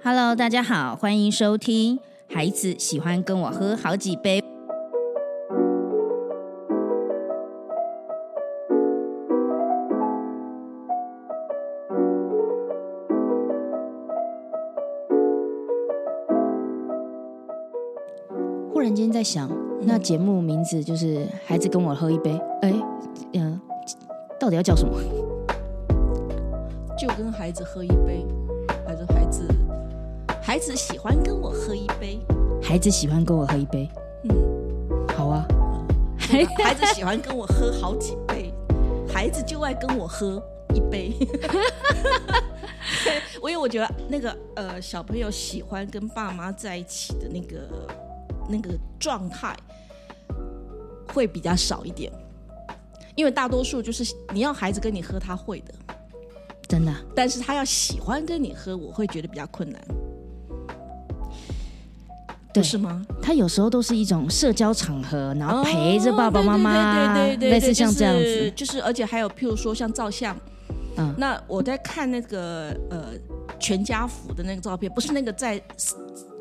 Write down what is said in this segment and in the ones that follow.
Hello，大家好，欢迎收听。孩子喜欢跟我喝好几杯。忽然间在想，那节目名字就是“孩子跟我喝一杯”。哎，嗯，到底要叫什么？就跟孩子喝一杯，还是孩子孩子喜欢跟我喝一杯？孩子喜欢跟我喝一杯。嗯，好啊，孩孩子喜欢跟我喝好几杯，孩子就爱跟我喝一杯。因 为我觉得那个呃小朋友喜欢跟爸妈在一起的那个那个状态会比较少一点，因为大多数就是你要孩子跟你喝，他会的。真的，但是他要喜欢跟你喝，我会觉得比较困难，对不是吗？他有时候都是一种社交场合，然后陪着爸爸妈妈，哦对对对类似像这样就是子。就是而且还有譬如说像照相，嗯那我在看那个呃全家福的那个照片，不是那个在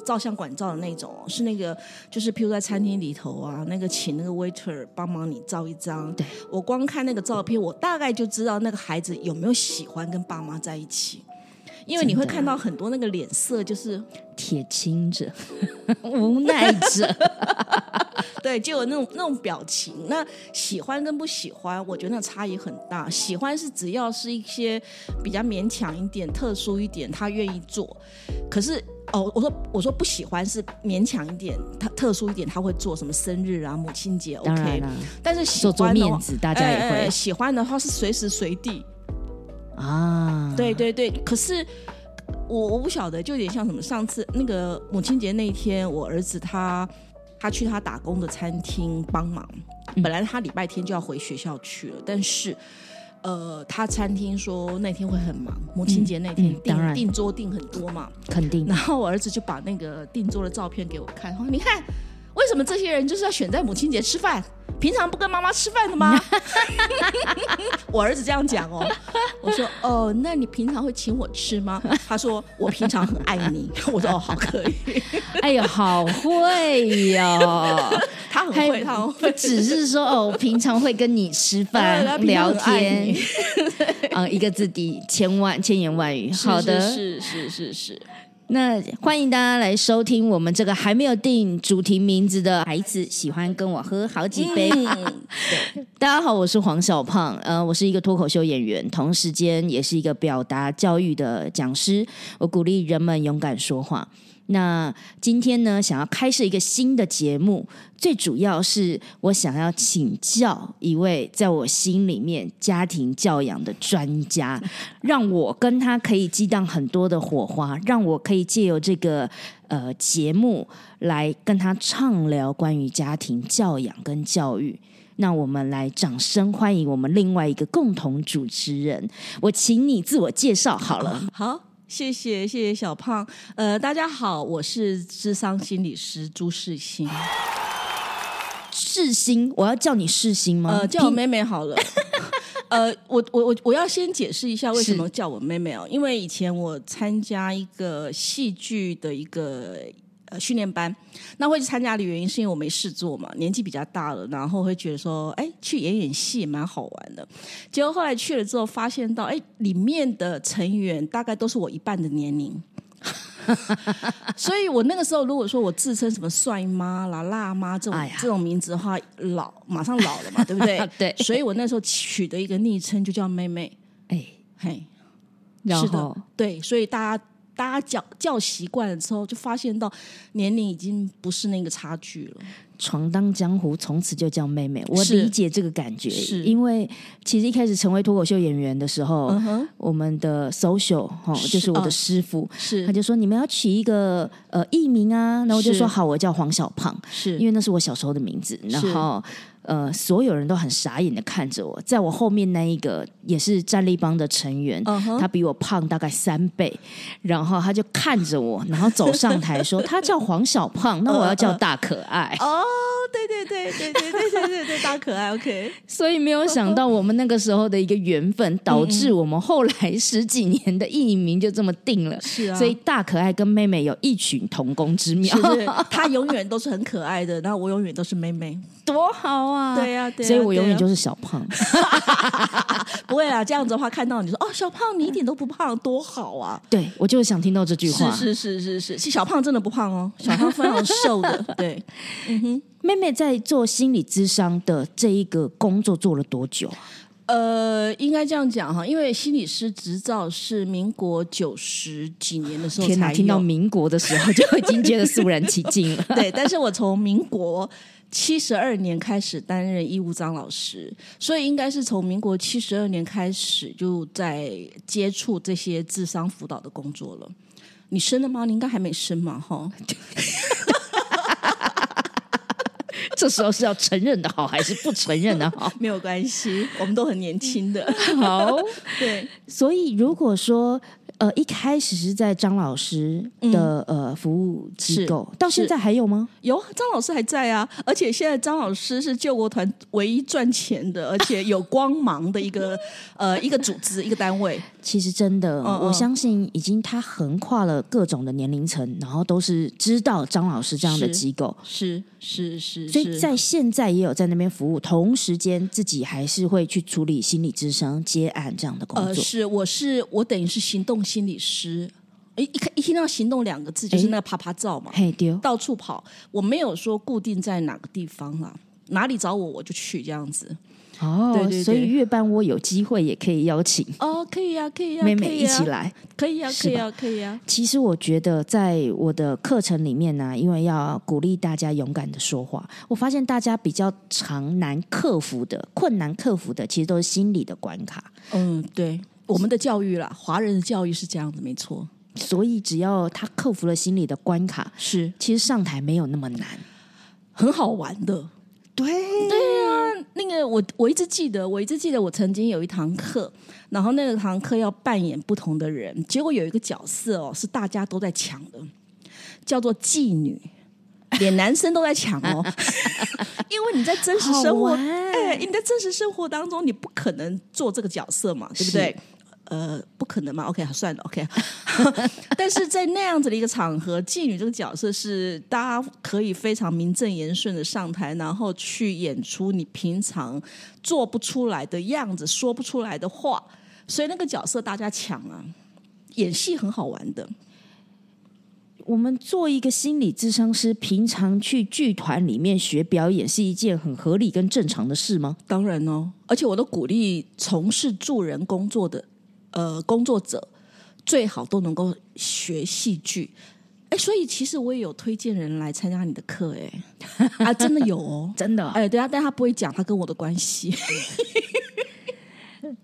照相馆照的那种哦，是那个就是譬如在餐厅里头啊，那个请那个 waiter 帮忙你照一张。对，我光看那个照片，我大概就知道那个孩子有没有喜欢跟爸妈在一起。因为你会看到很多那个脸色，就是铁青着，无奈着，对，就有那种那种表情。那喜欢跟不喜欢，我觉得那差异很大。喜欢是只要是一些比较勉强一点、特殊一点，他愿意做。可是哦，我说我说不喜欢是勉强一点，他特殊一点，他会做什么生日啊、母亲节，OK 但是喜欢的话面子，大家也哎哎会哎喜欢的话是随时随地。啊。对对对，可是我我不晓得，就有点像什么，上次那个母亲节那一天，我儿子他他去他打工的餐厅帮忙，嗯本来他礼拜天就要回学校去了，但是。呃，他餐厅说那天会很忙，母亲节那天订、订桌订很多嘛，肯定然后我儿子就把那个订桌的照片给我看，说你看为什么这些人就是要选在母亲节吃饭？平常不跟妈妈吃饭的吗？我儿子这样讲哦，我说哦，那你平常会请我吃吗？他说我平常很爱你。我说哦，好可以，哎呀，好会哟！他很还会，他很不会。只是说哦，平常会跟你吃对饭聊天你，啊，一个字抵千万千言万语。好的，是是是是是，那欢迎大家来收听我们这个还没有定主题名字的孩子喜欢跟我喝好几杯。嗯，大家好，我是黄小胖，呃，我是一个脱口秀演员，同时间也是一个表达教育的讲师。我鼓励人们勇敢说话。那今天呢，想要开设一个新的节目，最主要是我想要请教一位在我心里面家庭教养的专家，让我跟他可以激荡很多的火花，让我可以借由这个呃节目来跟他畅聊关于家庭教养跟教育。那我们来掌声欢迎我们另外一个共同主持人，我请你自我介绍好了。好。谢谢谢谢小胖，呃，大家好，我是智商心理师朱世新，世新，我要叫你世新吗？呃，叫我妹妹好了。呃，我我我我要先解释一下为什么叫我妹妹哦，因为以前我参加一个戏剧的一个呃训练班，那会去参加的原因是因为我没事做嘛，年纪比较大了，然后会觉得说，哎，去演演戏也蛮好玩的。结果后来去了之后，发现到，哎，里面的成员大概都是我一半的年龄。所以我那个时候，如果说我自称什么帅妈啦、辣妈这种、哎这种名字的话，老马上老了嘛，对不对？对所以我那时候取的一个昵称就叫妹妹，哎，嘿，然是的后，对，所以大家大家叫叫习惯了之后，就发现到年龄已经不是那个差距了。闯荡江湖，从此就叫妹妹。我理解这个感觉，是因为其实一开始成为脱口秀演员的时候，我们的 social 就是我的哦师傅，是他就说你们要取一个呃艺名啊，然后我就是说好，我叫黄小胖，是因为那是我小时候的名字，然后。呃，所有人都很傻眼的看着我，在我后面那一个也是战力帮的成员他比我胖大概三倍，然后他就看着我，然后走上台说他叫黄小胖，那我要叫大可爱。哦，对对对对对对对对对，大可爱，OK。所以没有想到我们那个时候的一个缘分，导致我们后来十几年的艺名就这么定了。是啊所以大可爱跟妹妹有异曲同工之妙，是是，她永远都是很可爱的，然后我永远都是妹妹。多好啊！对呀对呀所以我永远就是小胖。不会啦，这样子的话，看到你说哦，小胖你一点都不胖，多好啊！对我就是想听到这句话。是是是是是，是小胖真的不胖哦，小胖非常瘦的，对。嗯哼妹妹在做心理咨商的这一个工作做了多久啊？呃，应该这样讲哈，因为心理师执照是民国九十几年的时候天哪，才听到民国的时候就已经觉得肃然起敬了。对，但是我从民国七十二年开始担任义务张老师，所以应该是从民国七十二年开始就在接触这些智商辅导的工作了。你生了吗？你应该还没生嘛，哈。这时候是要承认的好，还是不承认的好？没有关系，我们都很年轻的。好，对，所以如果说呃一开始是在张老师的、呃服务机构，到现在还有吗？有张老师还在啊，而且现在张老师是救国团唯一赚钱的，而且有光芒的一个呃 一个组织一个单位。其实真的，我相信已经他横跨了各种的年龄层，然后都是知道张老师这样的机构。是是是，所以在现在也有在那边服务，同时间自己还是会去处理心理咨商、接案这样的工呃，作。是，我是我等于是行动心理师。一一看一听到“行动”两个字，就是那个啪啪照嘛，嘿丢，到处跑。我没有说固定在哪个地方啊，哪里找我我就去这样子。哦，对对对所以月半窝有机会也可以邀请哦，可以呀、可以呀、妹妹一起来。可以呀、可以呀、可以呀、其实我觉得，在我的课程里面呢、因为要鼓励大家勇敢的说话，我发现大家比较常难克服的、困难克服的，其实都是心理的关卡。嗯，对，我们的教育啦，华人的教育是这样子，没错，所以只要他克服了心理的关卡，是。其实上台没有那么难。很好玩的。对，那个我我一直记得，我一直记得我曾经有一堂课，然后那个堂课要扮演不同的人，结果有一个角色哦是大家都在抢的，叫做妓女，连男生都在抢哦，因为你在真实生活，哎，你在真实生活当中你不可能做这个角色嘛，对不对？呃，不可能嘛？OK，算了，OK。但是在那样子的一个场合，妓女这个角色是大家可以非常名正言顺的上台，然后去演出你平常做不出来的样子，说不出来的话，所以那个角色大家抢啊，演戏很好玩的。我们做一个心理咨商师，平常去剧团里面学表演是一件很合理跟正常的事吗？当然哦，而且我都鼓励从事助人工作的呃工作者，最好都能够学戏剧。哎，所以其实我也有推荐人来参加你的课，哎，啊，真的有哦，真的，哎，对啊，但他不会讲他跟我的关系，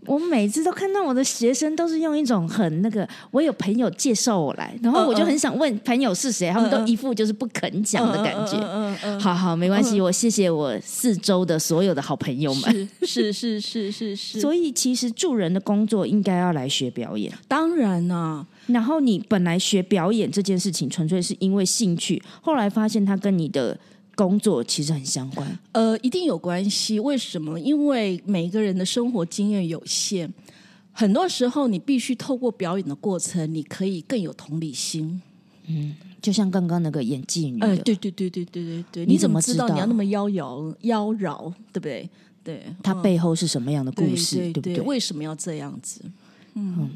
我每次都看到我的学生都是用一种很那个，我有朋友介绍我来，然后我就很想问朋友是谁，他们都一副就是不肯讲的感觉。嗯嗯好好，没关系，我谢谢我四周的所有的好朋友们。是是是是是是，所以其实助人的工作应该要来学表演，当然啦、然后你本来学表演这件事情纯粹是因为兴趣，后来发现它跟你的工作其实很相关。呃，一定有关系。为什么？因为每个人的生活经验有限，很多时候你必须透过表演的过程，你可以更有同理心。嗯就像刚刚那个演技女的，呃，对对对对对对对，你你怎么知道怎么知道你要那么妖娆妖娆，对不对？对，它背后是什么样的故事，对不对？为什么要这样子？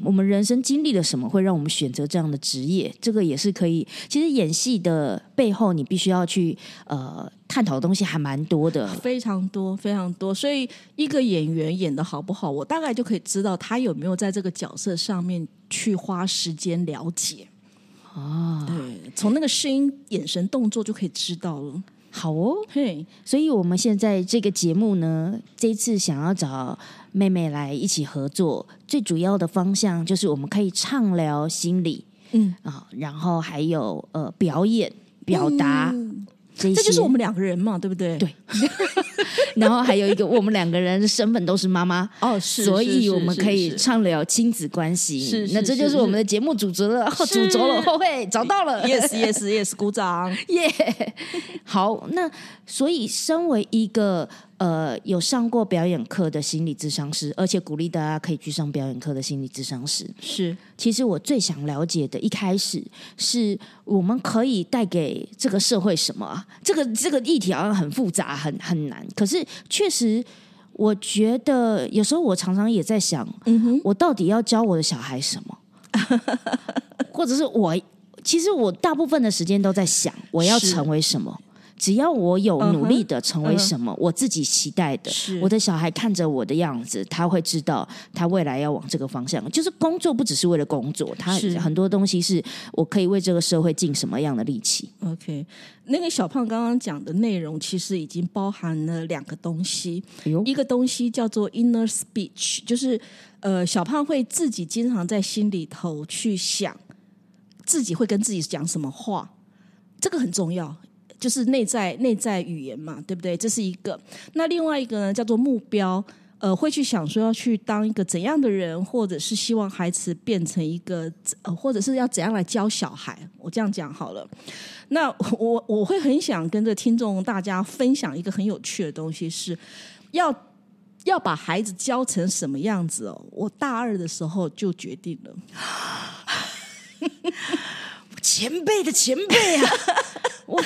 我们人生经历了什么，会让我们选择这样的职业？这个也是可以。其实演戏的背后，你必须要去呃探讨的东西还蛮多的。非常多，非常多。所以一个演员演的好不好，我大概就可以知道他有没有在这个角色上面去花时间了解。啊，对，从那个声音、眼神、动作就可以知道了。好哦。嘿，所以我们现在这个节目呢，这一次想要找妹妹来一起合作，最主要的方向就是我们可以畅聊心理嗯，啊，然后还有呃表演、表达。嗯这这就是我们两个人嘛，对不对？对。然后还有一个，我们两个人的身份都是妈妈哦，是，所以我们可以畅聊亲子关系。是，那这就是我们的节目主轴了，主轴了，后会找到了，yes，yes，yes，鼓掌，耶！好，那所以身为一个。呃，有上过表演课的心理智商师，而且鼓励大家可以去上表演课的心理智商师。是，其实我最想了解的，一开始是我们可以带给这个社会什么？这个这个议题好像很复杂，很很难。可是确实，我觉得有时候我常常也在想，嗯哼，我到底要教我的小孩什么？或者是我，其实我大部分的时间都在想，我要成为什么？只要我有努力的成为什么，我自己期待的，我的小孩看着我的样子，他会知道他未来要往这个方向。就是工作不只是为了工作，他很多东西是我可以为这个社会尽什么样的力气。OK，那个小胖刚刚讲的内容其实已经包含了两个东西，一个东西叫做 inner speech，就是呃，小胖会自己经常在心里头去想自己会跟自己讲什么话，这个很重要。就是内在内在语言嘛，对不对？这是一个。那另外一个呢，叫做目标，呃，会去想说要去当一个怎样的人，或者是希望孩子变成一个，呃，或者是要怎样来教小孩。我这样讲好了。那我我会很想跟着听众大家分享一个很有趣的东西，是要要把孩子教成什么样子哦。我大二的时候就决定了，前辈的前辈啊，我。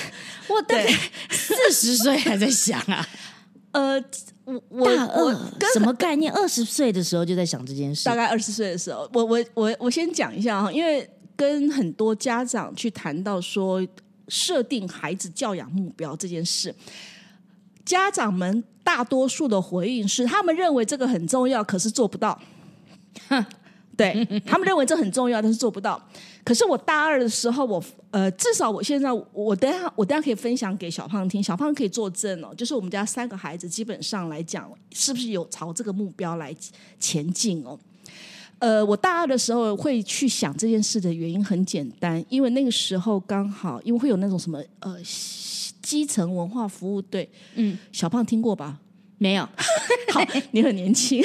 我大概四十岁还在想啊，呃，我大二什么概念？二十岁的时候就在想这件事。大概二十岁的时候，我我我我先讲一下哈，因为跟很多家长去谈到说设定孩子教养目标这件事，家长们大多数的回应是，他们认为这个很重要，可是做不到。哼。对他们认为这很重要，但是做不到。可是我大二的时候，我呃，至少我现在我等下我等下可以分享给小胖听，小胖可以作证哦。就是我们家三个孩子基本上来讲，是不是有朝这个目标来前进哦？呃，我大二的时候会去想这件事的原因很简单，因为那个时候刚好因为会有那种什么呃基层文化服务队，嗯，小胖听过吧？没有，好，你很年轻。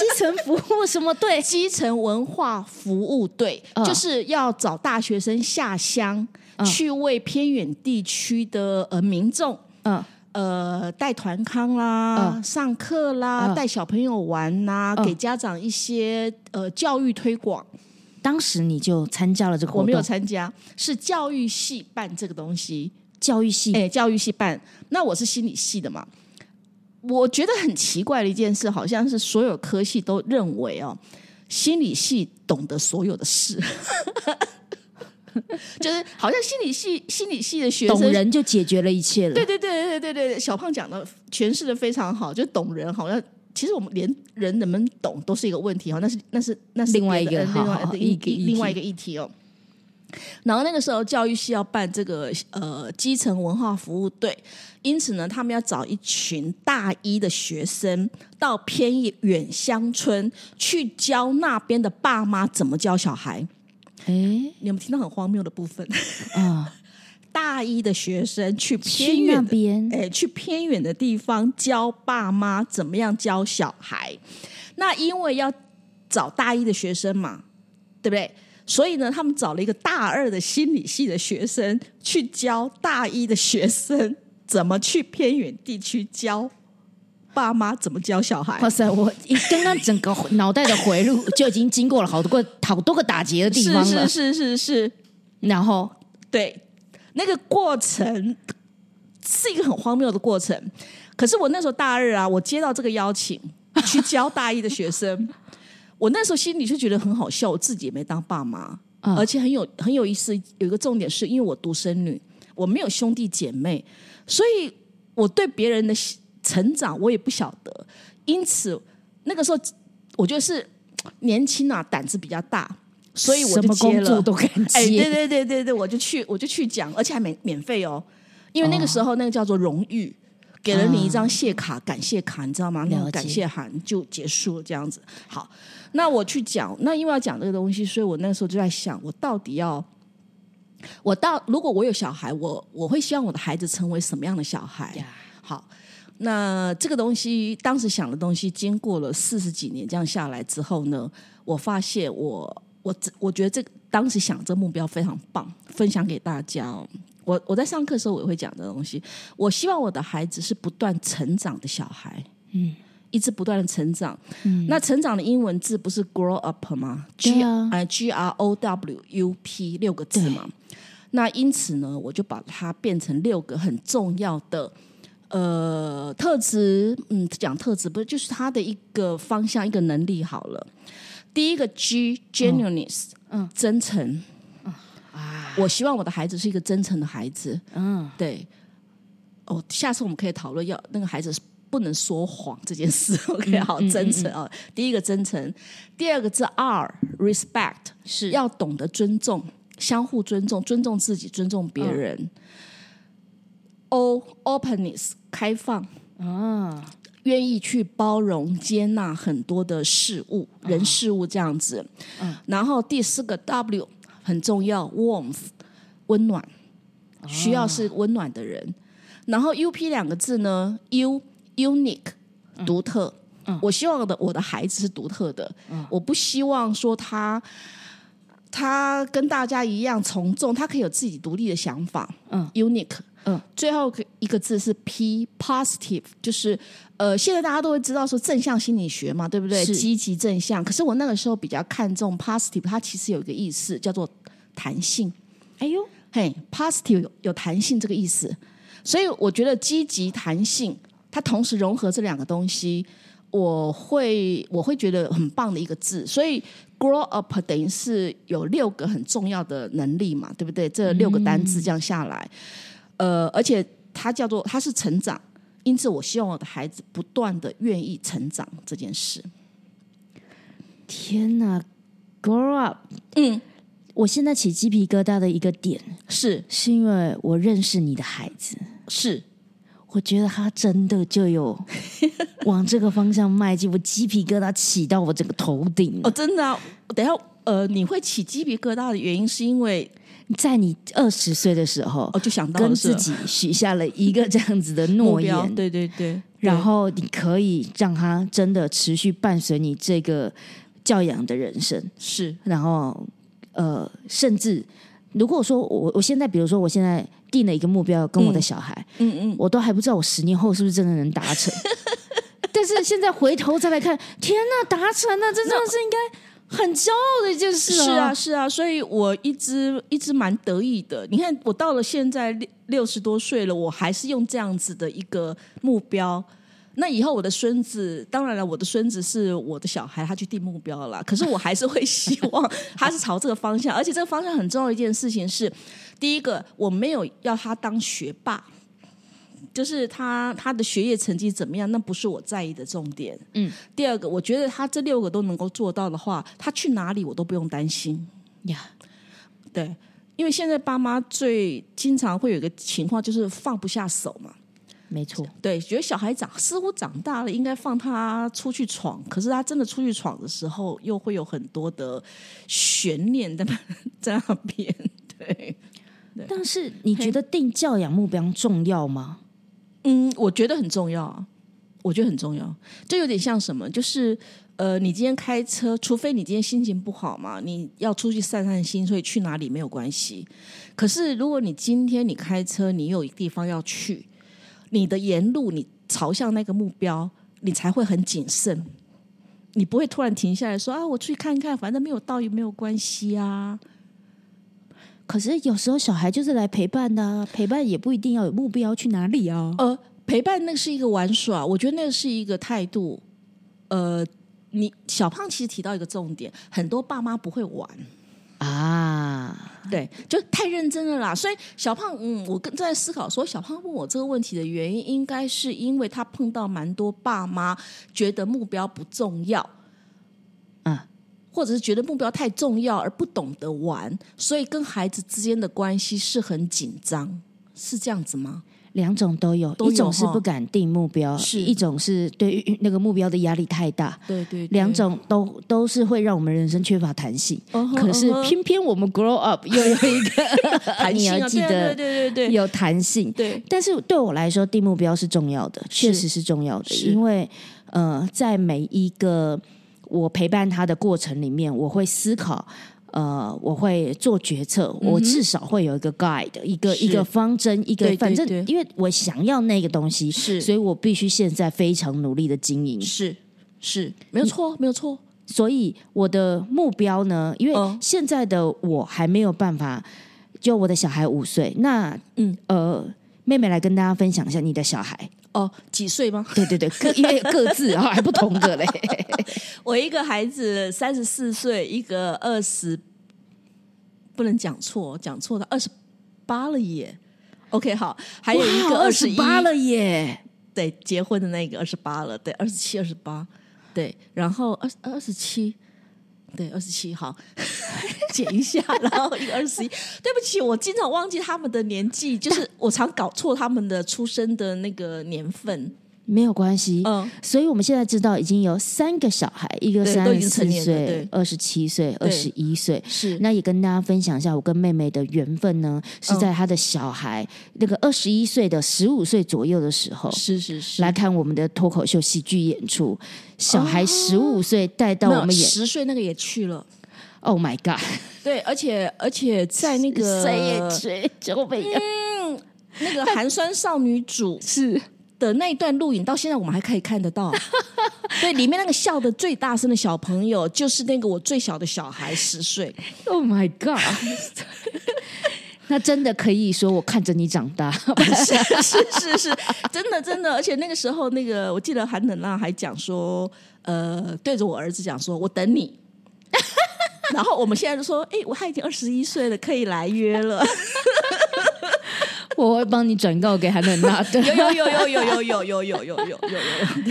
基层服务什么队？基层文化服务队就是要找大学生下乡，去为偏远地区的呃民众，嗯呃带团康啦，上课啦，带小朋友玩呐，给家长一些呃教育推广。当时你就参加了这个活动？我没有参加，是教育系办这个东西。教育系哎，教育系办。那我是心理系的嘛。我觉得很奇怪的一件事，好像是所有科系都认为哦，心理系懂得所有的事，就是好像心理系心理系的学生懂人就解决了一切了。对对对对对对，小胖讲的诠释的非常好，就懂人好像其实我们连人能不能懂都是一个问题哈，那是那是那是另外一个另外的一另外一个议题哦。然后那个时候教育系要办这个呃基层文化服务队，因此呢，他们要找一群大一的学生到偏远乡村去教那边的爸妈怎么教小孩。哎，你有没有听到很荒谬的部分？啊，大一的学生去偏远边，哎，去偏远的地方教爸妈怎么样教小孩。那因为要找大一的学生嘛，对不对？所以呢，他们找了一个大二的心理系的学生去教大一的学生怎么去偏远地区教爸妈怎么教小孩。哇塞，我刚刚整个脑袋的回路就已经经过了好多个好多个打结的地方了。是是是是是。然后，对那个过程是一个很荒谬的过程。可是我那时候大二啊，我接到这个邀请去教大一的学生。我那时候心里就觉得很好笑，我自己也没当爸妈，而且很有很有意思。有一个重点是因为我独生女，我没有兄弟姐妹，所以我对别人的成长我也不晓得。因此那个时候，我觉得是年轻啊，胆子比较大，所以我就接了。都敢接，哎，对对对对对，我就去我就去讲，而且还免免费哦，因为那个时候那个叫做荣誉。给了你一张谢卡，感谢卡，你知道吗？那种感谢函就结束了，这样子。好，那我去讲，那因为要讲这个东西，所以我那时候就在想，我到底要我到如果我有小孩，我我会希望我的孩子成为什么样的小孩？好，那这个东西当时想的东西，经过了四十几年这样下来之后呢，我发现我我我觉得这当时想这目标非常棒，分享给大家哦。我我在上课的时候我也会讲这东西。我希望我的孩子是不断成长的小孩，嗯，一直不断的成长。嗯，那成长的英文字不是 grow up 吗？G 啊，G R O W U P 六个字嘛。那因此呢，我就把它变成六个很重要的呃特质。嗯，讲特质不是就是他的一个方向、一个能力好了。第一个 G，genuineness，嗯，真诚。啊，我希望我的孩子是一个真诚的孩子。嗯，对。哦，下次我们可以讨论要那个孩子不能说谎这件事。OK，好，真诚啊。第一个真诚，第二个是 R，respect，是要懂得尊重。相互尊重，尊重自己，尊重别人。O openness 开放啊，愿意去包容、接纳很多的事物、人事物这样子。嗯，然后第四个 W 很重要，warmth 温暖，需要是温暖的人。然后 U P 两个字呢，U unique 独特。嗯，我希望的我的孩子是独特的。嗯，我不希望说他。他跟大家一样从众，他可以有自己独立的想法。嗯，unique。嗯，最后一个字是 P，positive，就是呃，现在大家都会知道说正向心理学嘛，对不对？积极正向。可是我那个时候比较看重 positive，它其实有一个意思叫做弹性。哎呦，嘿，positive 有有弹性这个意思，所以我觉得积极弹性，它同时融合这两个东西。我会我会觉得很棒的一个字，所以 grow up 等于是有六个很重要的能力嘛，对不对？这六个单字这样下来，呃，而且它叫做它是成长，因此我希望我的孩子不断的愿意成长这件事。天哪，grow up，嗯，我现在起鸡皮疙瘩的一个点是，是因为我认识你的孩子是。我觉得他真的就有 往这个方向迈进，我鸡皮疙瘩起到我整个头顶。哦，真的啊！等下，呃，你会起鸡皮疙瘩的原因是因为在你二十岁的时候，哦，就想到跟自己许下了一个这样子的诺言，对对对，然后你可以让他真的持续伴随你这个教养的人生，是，然后呃，甚至如果说我我现在，比如说我现在。定了一个目标，跟我的小孩，嗯嗯，我都还不知道我十年后是不是真的能达成。但是现在回头再来看，天呐，达成了，这真的是应该很骄傲的一件事啊！是啊，是啊，所以我一直一直蛮得意的。你看，我到了现在六六十多岁了，我还是用这样子的一个目标。那以后我的孙子，当然了，我的孙子是我的小孩，他去定目标了。可是我还是会希望他是朝这个方向，而且这个方向很重要一件事情是，第一个我没有要他当学霸，就是他他的学业成绩怎么样，那不是我在意的重点。嗯，第二个，我觉得他这六个都能够做到的话，他去哪里我都不用担心呀。对，因为现在爸妈最经常会有一个情况，就是放不下手嘛。没错，对，觉得小孩长似乎长大了，应该放他出去闯。可是他真的出去闯的时候，又会有很多的悬念在 在那边。对，但是你觉得定教养目标重要吗？嗯，我觉得很重要，我觉得很重要。就有点像什么，就是呃，你今天开车，除非你今天心情不好嘛，你要出去散散心，所以去哪里没有关系。可是如果你今天你开车，你有地方要去。你的沿路，你朝向那个目标，你才会很谨慎。你不会突然停下来说：“啊，我出去看看，反正没有到也没有关系啊。”可是有时候小孩就是来陪伴的，陪伴也不一定要有目标去哪里啊。呃，陪伴那是一个玩耍，我觉得那是一个态度。呃，你小胖其实提到一个重点，很多爸妈不会玩。啊，对，就太认真了啦。所以小胖，嗯，我正在思考说，小胖问我这个问题的原因，应该是因为他碰到蛮多爸妈觉得目标不重要，嗯，或者是觉得目标太重要而不懂得玩，所以跟孩子之间的关系是很紧张，是这样子吗？两种都有，都有一种是不敢定目标，是。一种是对于那个目标的压力太大。对对，两种都都是会让我们人生缺乏弹性，可是偏偏我们 grow up 又有一个 弹你性啊，对要记得对对对对。有弹性。对，但是对我来说，定目标是重要的，确实是重要的，因为呃，在每一个我陪伴他的过程里面，我会思考。呃，我会做决策，我至少会有一个 guide，一个一个方针，一个反正因为我想要那个东西，是。所以我必须现在非常努力的经营。是是，没有错，没有错，所以我的目标呢，因为嗯。现在的我还没有办法，就我的小孩五岁，那嗯。呃，妹妹来跟大家分享一下你的小孩。哦，几岁吗？对对对，各因为各自啊、还不同的嘞。我一个孩子三十四岁，一个二十，不能讲错，讲错的二十八了耶。OK，好，还有一个二十十八，了耶！对，结婚的那个二十八了，对，二十七、二十八，对，然后二二十七，对，二十七，号，减一下，然后一个二十一。对不起，我经常忘记他们的年纪，就是我常搞错他们的出生的那个年份。没有关系，嗯，所以我们现在知道已经有三个小孩，一个三十四岁、二十七岁、二十一岁。是。那也跟大家分享一下，我跟妹妹的缘分呢，是在她的小孩、那个二十一岁的十五岁左右的时候，是是是，来看我们的脱口秀喜剧演出。小孩十五岁带到我们演、十岁那个也去了。o h my God！对，而且而且在那个谁也追就被嗯那个寒酸少女主是的那一段录影，到现在我们还可以看得到。对，里面那个笑的最大声的小朋友，就是那个我最小的小孩，十岁。Oh my God！那真的可以说我看着你长大，是是是是，真的真的，而且那个时候，那个我记得韩冷浪还讲说，呃，对着我儿子讲说，我等你。然后我们现在就说，哎，我他已经二十一岁了，可以来约了。我会帮你转告给韩冷娜的。有有有有有有有有有有有有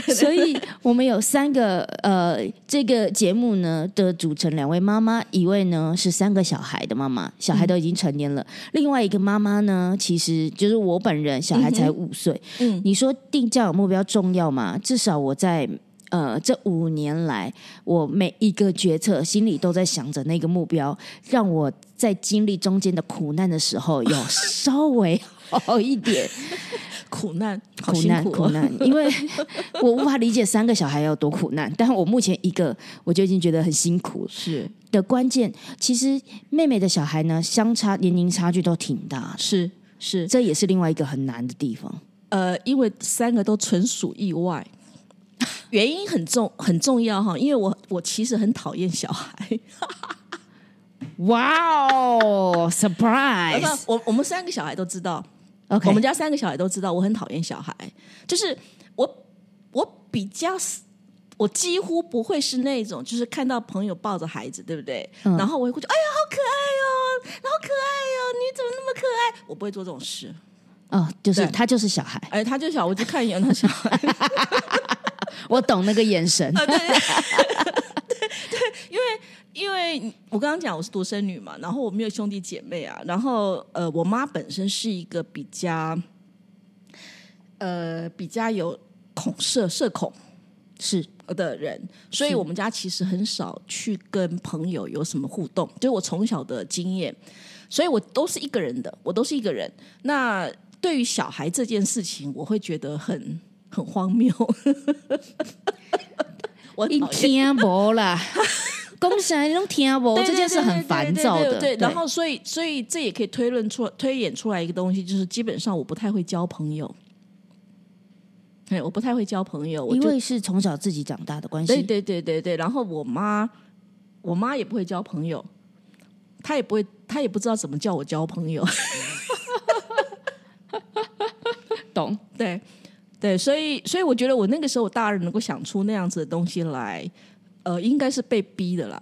有。所以我们有三个呃，这个节目呢的组成两位妈妈，一位呢是三个小孩的妈妈，小孩都已经成年了；另外一个妈妈呢，其实就是我本人，小孩才五岁。嗯你说定教养目标重要吗？至少我在。呃，这五年来，我每一个决策心里都在想着那个目标，让我在经历中间的苦难的时候，有稍微好一点。苦难，苦难苦难，因为 我无法理解三个小孩有多苦难，但我目前一个我就已经觉得很辛苦。是的关键，其实妹妹的小孩呢，相差年龄差距都挺大，是是，这也是另外一个很难的地方。呃，因为三个都纯属意外，原因很重很重要哈。因为我我其实很讨厌小孩，哇哦不，surprise！我我们三个小孩都知道 OK，我们家三个小孩都知道我很讨厌小孩，就是我我比较。我几乎不会是那种，就是看到朋友抱着孩子，对不对？嗯然后我会觉得，哎呀，好可爱哦，好可爱哦，你怎么那么可爱？我不会做这种事。哦，就是他就是小孩，哎，他就小，我就看一眼他小孩，我懂那个眼神。啊，对 对对对，因为因为我刚刚讲我是独生女嘛，然后我没有兄弟姐妹啊，然后呃，我妈本身是一个比较呃比较有恐社社恐是的人，所以我们家其实很少去跟朋友有什么互动，就我从小的经验，所以我都是一个人的，我都是一个人。那对于小孩这件事情，我会觉得很很荒谬。我一讨厌听不啦，恭喜你都听不，对这件事很烦躁的。对然后所以所以这也可以推论出推演出来一个东西，就是基本上我不太会交朋友。对，我不太会交朋友，我因为是从小自己长大的关系，对对对对对，然后我妈我妈也不会交朋友，她也不会，她也不知道怎么叫我交朋友。懂。对对，所以所以我觉得我那个时候我大人能够想出那样子的东西来，呃，应该是被逼的啦。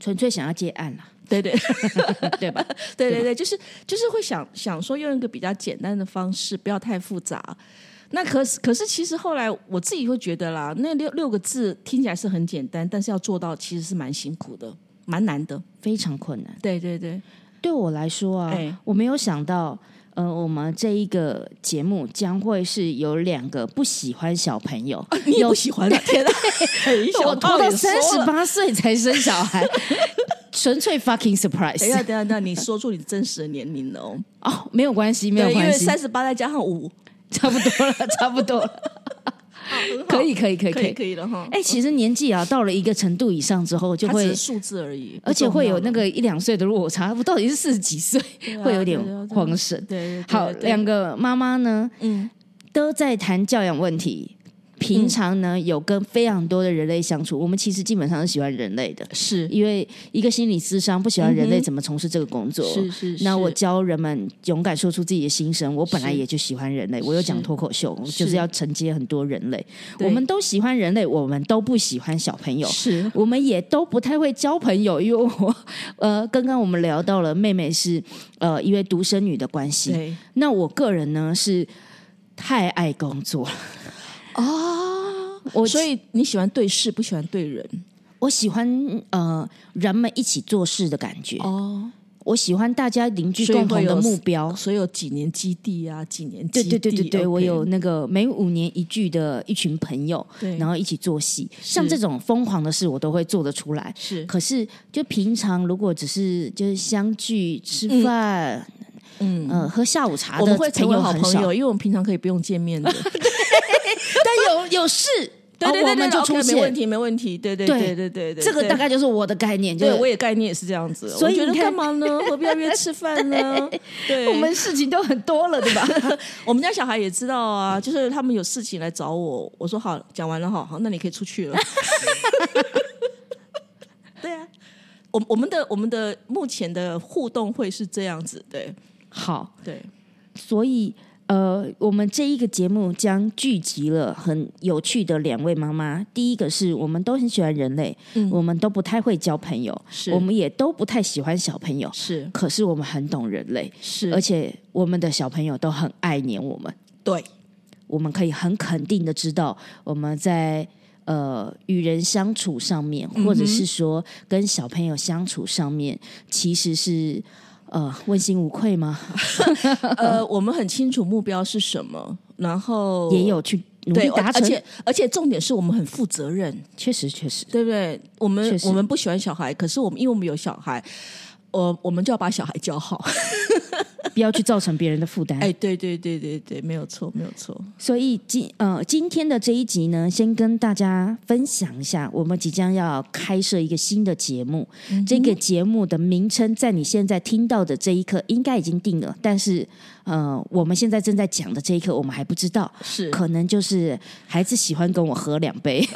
纯粹想要接案啦，对对 对吧？对对对，就是就是会想想说用一个比较简单的方式，不要太复杂。那可是可是，其实后来我自己会觉得啦，那六六个字听起来是很简单，但是要做到其实是蛮辛苦的，蛮难的。非常困难。对对对，对我来说啊，哎我没有想到，呃，我们这一个节目将会是有两个不喜欢小朋友，你也不喜欢 的，天哪！我拖到三十八岁才生小孩，纯粹 fucking surprise。等一下，等一下，等你说出你真实的年龄了哦。哦，没有关系，没有关系，三十八再加上五，差不多了，差不多了。可以，可以，可以，可以，可以了哈。哎，其实年纪啊，到了一个程度以上之后，就会数字而已，而且会有那个一两岁的落差。我到底是四十几岁，会有点慌神。对，好，两个妈妈呢，嗯，都在谈教养问题。平常呢，有跟非常多的人类相处，我们其实基本上是喜欢人类的，是。因为一个心理智商不喜欢人类，怎么从事这个工作？是是。那我教人们勇敢说出自己的心声，我本来也就喜欢人类，我有讲脱口秀，就是要承接很多人类。我们都喜欢人类，我们都不喜欢小朋友，是。我们也都不太会交朋友，因为我呃，刚刚我们聊到了妹妹是呃因为独生女的关系，那我个人呢是太爱工作了。哦，我所以你喜欢对事，不喜欢对人。我喜欢呃人们一起做事的感觉。哦，我喜欢大家邻居共同的目标，所以有几年基地啊，几年对对对对对，我有那个每五年一聚的一群朋友，然后一起做戏。像这种疯狂的事，我都会做得出来。是，可是就平常如果只是就是相聚吃饭，嗯呃喝下午茶，我们会成为好朋友，因为我们平常可以不用见面的。但有有事，对对对对，就出现，没问题，没问题，对对对对对对，这个大概就是我的概念，对我也概念也是这样子。所以觉得干嘛呢？何必要约吃饭呢？对，我们事情都很多了，对吧？我们家小孩也知道啊，就是他们有事情来找我，我说好，讲完了哈，好，那你可以出去了。对啊，我我们的我们的目前的互动会是这样子，对，好，对，所以。呃，我们这一个节目将聚集了很有趣的两位妈妈。第一个是我们都很喜欢人类，嗯我们都不太会交朋友，是我们也都不太喜欢小朋友，是。可是我们很懂人类，是。而且我们的小朋友都很爱黏我们，对。我们可以很肯定的知道，我们在呃与人相处上面，或者是说跟小朋友相处上面，其实是。呃，问心无愧吗？呃，我们很清楚目标是什么，然后也有去努力达成，而且而且重点是我们很负责任，确实确实，对不对？我们我们不喜欢小孩，可是我们因为我们有小孩。我我们就要把小孩教好，不要去造成别人的负担。哎，对对对对对，没有错，没有错。所以今呃今天的这一集呢，先跟大家分享一下，我们即将要开设一个新的节目。这个节目的名称在你现在听到的这一刻应该已经定了，但是。呃，我们现在正在讲的这一刻，我们还不知道，是可能就是孩子喜欢跟我喝两杯。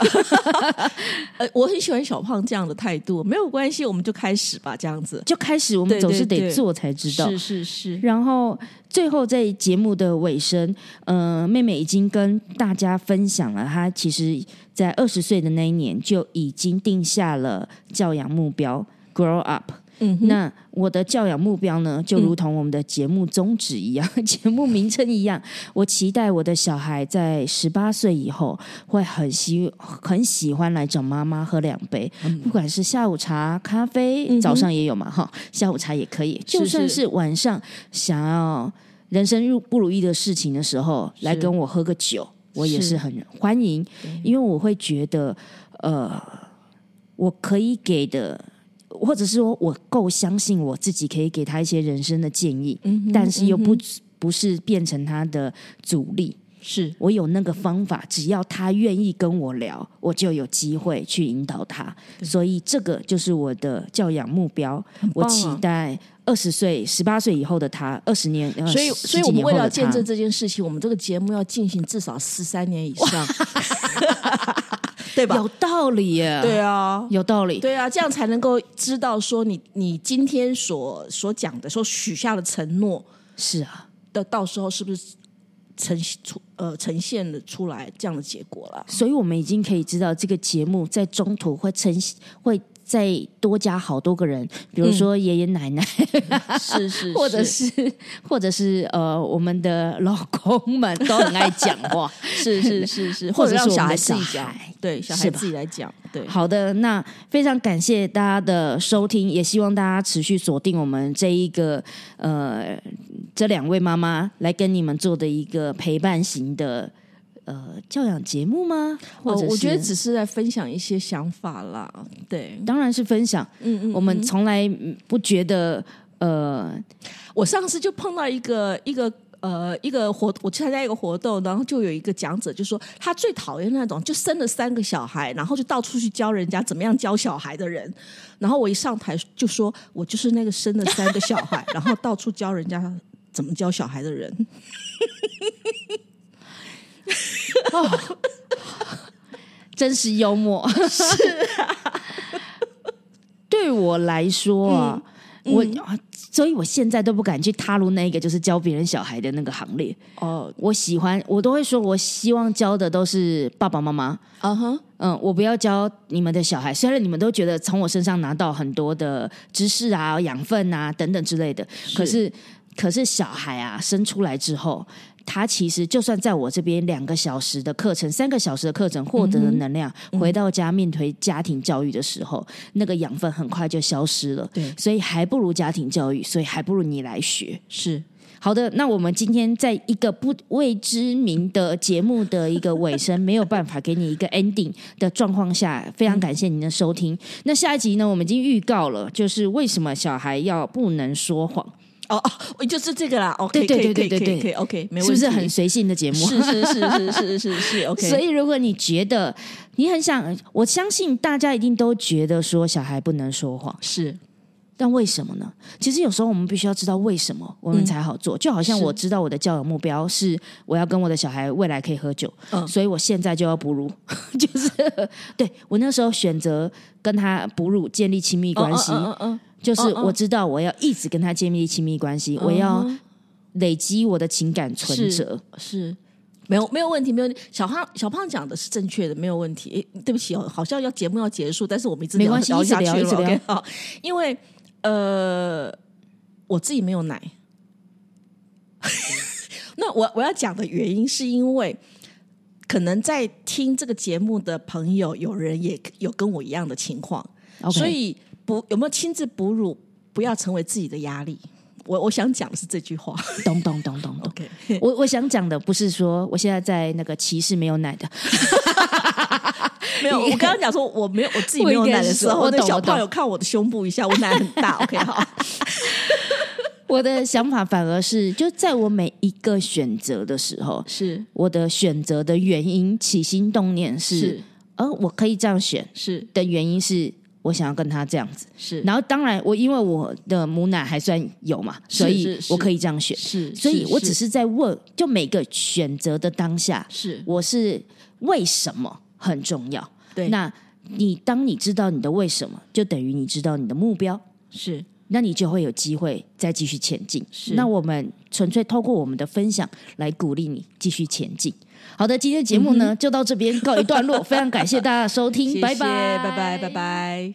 呃，我很喜欢小胖这样的态度，没有关系，我们就开始吧，这样子就开始，我们总是得做才知道，是是是。然后最后在节目的尾声，呃，妹妹已经跟大家分享了，她其实在二十岁的那一年就已经定下了教养目标，grow up。嗯，那我的教养目标呢，就如同我们的节目宗旨一样，节目名称一样。我期待我的小孩在十八岁以后，会很喜很喜欢来找妈妈喝两杯，不管是下午茶、咖啡，早上也有嘛哈，下午茶也可以。就算是晚上想要人生入不如意的事情的时候，来跟我喝个酒，我也是很欢迎，因为我会觉得，呃，我可以给的。或者是说我够相信我自己，可以给他一些人生的建议，但是又不不是变成他的阻力。是我有那个方法，只要他愿意跟我聊，我就有机会去引导他。所以这个就是我的教养目标。我期待二十岁、十八岁以后的他，二十年。所以，所以我们为了见证这件事情，我们这个节目要进行至少十三年以上。对吧？有道理耶。对啊，有道理。对啊，这样才能够知道说你你今天所所讲的、所许下的承诺是啊，的到时候是不是呈出呃呈现了出来这样的结果了？所以我们已经可以知道，这个节目在中途会呈会再多加好多个人，比如说爷爷奶奶，是 是，或者是或者是呃，我们的老公们都很爱讲话，是是是是，或者让小孩自己讲，对，小孩自己来讲，对。好的，那非常感谢大家的收听，也希望大家持续锁定我们这一个呃这两位妈妈来跟你们做的一个陪伴型的。呃，教养节目吗？或者我觉得只是在分享一些想法啦。对，当然是分享。嗯嗯，我们从来不觉得。呃，我上次就碰到一个一个呃一个活，我参加一个活动，然后就有一个讲者就说，他最讨厌那种就生了三个小孩，然后就到处去教人家怎么样教小孩的人。然后我一上台就说，我就是那个生了三个小孩，然后到处教人家 怎么教小孩的人。哦，真是幽默。是啊，对我来说啊，我所以我现在都不敢去踏入那个就是教别人小孩的那个行列。哦，我喜欢，我都会说，我希望教的都是爸爸妈妈。嗯，我不要教你们的小孩。虽然你们都觉得从我身上拿到很多的知识啊、养分啊等等之类的，可是，可是小孩啊生出来之后。他其实就算在我这边两个小时的课程、三个小时的课程获得的能量，回到家面对家庭教育的时候，那个养分很快就消失了。对，所以还不如家庭教育，所以还不如你来学。是好的，那我们今天在一个不未知名的节目的一个尾声，没有办法给你一个 ending 的状况下，非常感谢您的收听。那下一集呢，我们已经预告了，就是为什么小孩要不能说谎。哦哦，就是这个啦。OK，可以可以可以 OK，没问题。是不是很随性的节目？是是是是是是是 OK。所以如果你觉得你很想，我相信大家一定都觉得说小孩不能说谎是，但为什么呢？其实有时候我们必须要知道为什么我们才好做。就好像我知道我的教养目标是我要跟我的小孩未来可以喝酒，嗯，所以我现在就要哺乳，就是对我那时候选择跟他哺乳建立亲密关系。就是我知道我要一直跟他建立亲密关系，我要累积我的情感存折，是没有没有问题，没有小胖小胖讲的是正确的，没有问题。对不起哦，好像要节目要结束，但是我们一直没关系，聊下去了。好，因为呃，我自己没有奶。那我我要讲的原因是因为，可能在听这个节目的朋友，有人也有跟我一样的情况，所以。不有没有亲自哺乳？不要成为自己的压力。我我想讲的是这句话。咚咚咚咚咚。我我想讲的不是说我现在在那个歧视没有奶的。没有，我刚刚讲说我没有我自己没有奶的时候，那小胖有看我的胸部一下，我奶很大。OK，好。我的想法反而是，就在我每一个选择的时候，是我的选择的原因，起心动念是，呃，我可以这样选，是的原因是。我想要跟他这样子，是，然后当然我因为我的母奶还算有嘛，所以我可以这样选，是，所以我只是在问，就每个选择的当下，是，我是为什么很重要？对，那你当你知道你的为什么，就等于你知道你的目标，是，那你就会有机会再继续前进。是，那我们纯粹透过我们的分享来鼓励你继续前进。好的，今天的节目呢就到这边告一段落，非常感谢大家的收听，拜拜，拜拜，拜拜。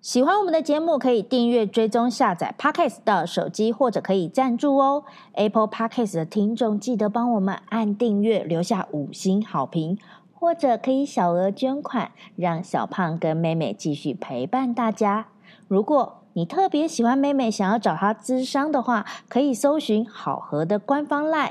喜欢我们的节目，可以订阅、追踪、下载 Podcast 到手机，或者可以赞助哦。Apple Podcast 的听众记得帮我们按订阅，留下五星好评，或者可以小额捐款，让小胖跟妹妹继续陪伴大家。如果你特别喜欢妹妹，想要找她咨商的话，可以搜寻好和的官方 LINE。